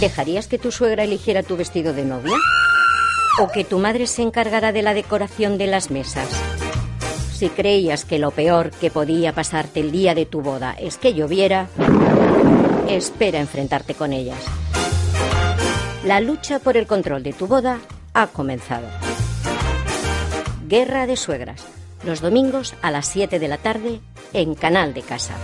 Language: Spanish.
¿Dejarías que tu suegra eligiera tu vestido de novia? ¿O que tu madre se encargara de la decoración de las mesas? Si creías que lo peor que podía pasarte el día de tu boda es que lloviera, espera enfrentarte con ellas. La lucha por el control de tu boda ha comenzado. Guerra de Suegras, los domingos a las 7 de la tarde en Canal de Casa.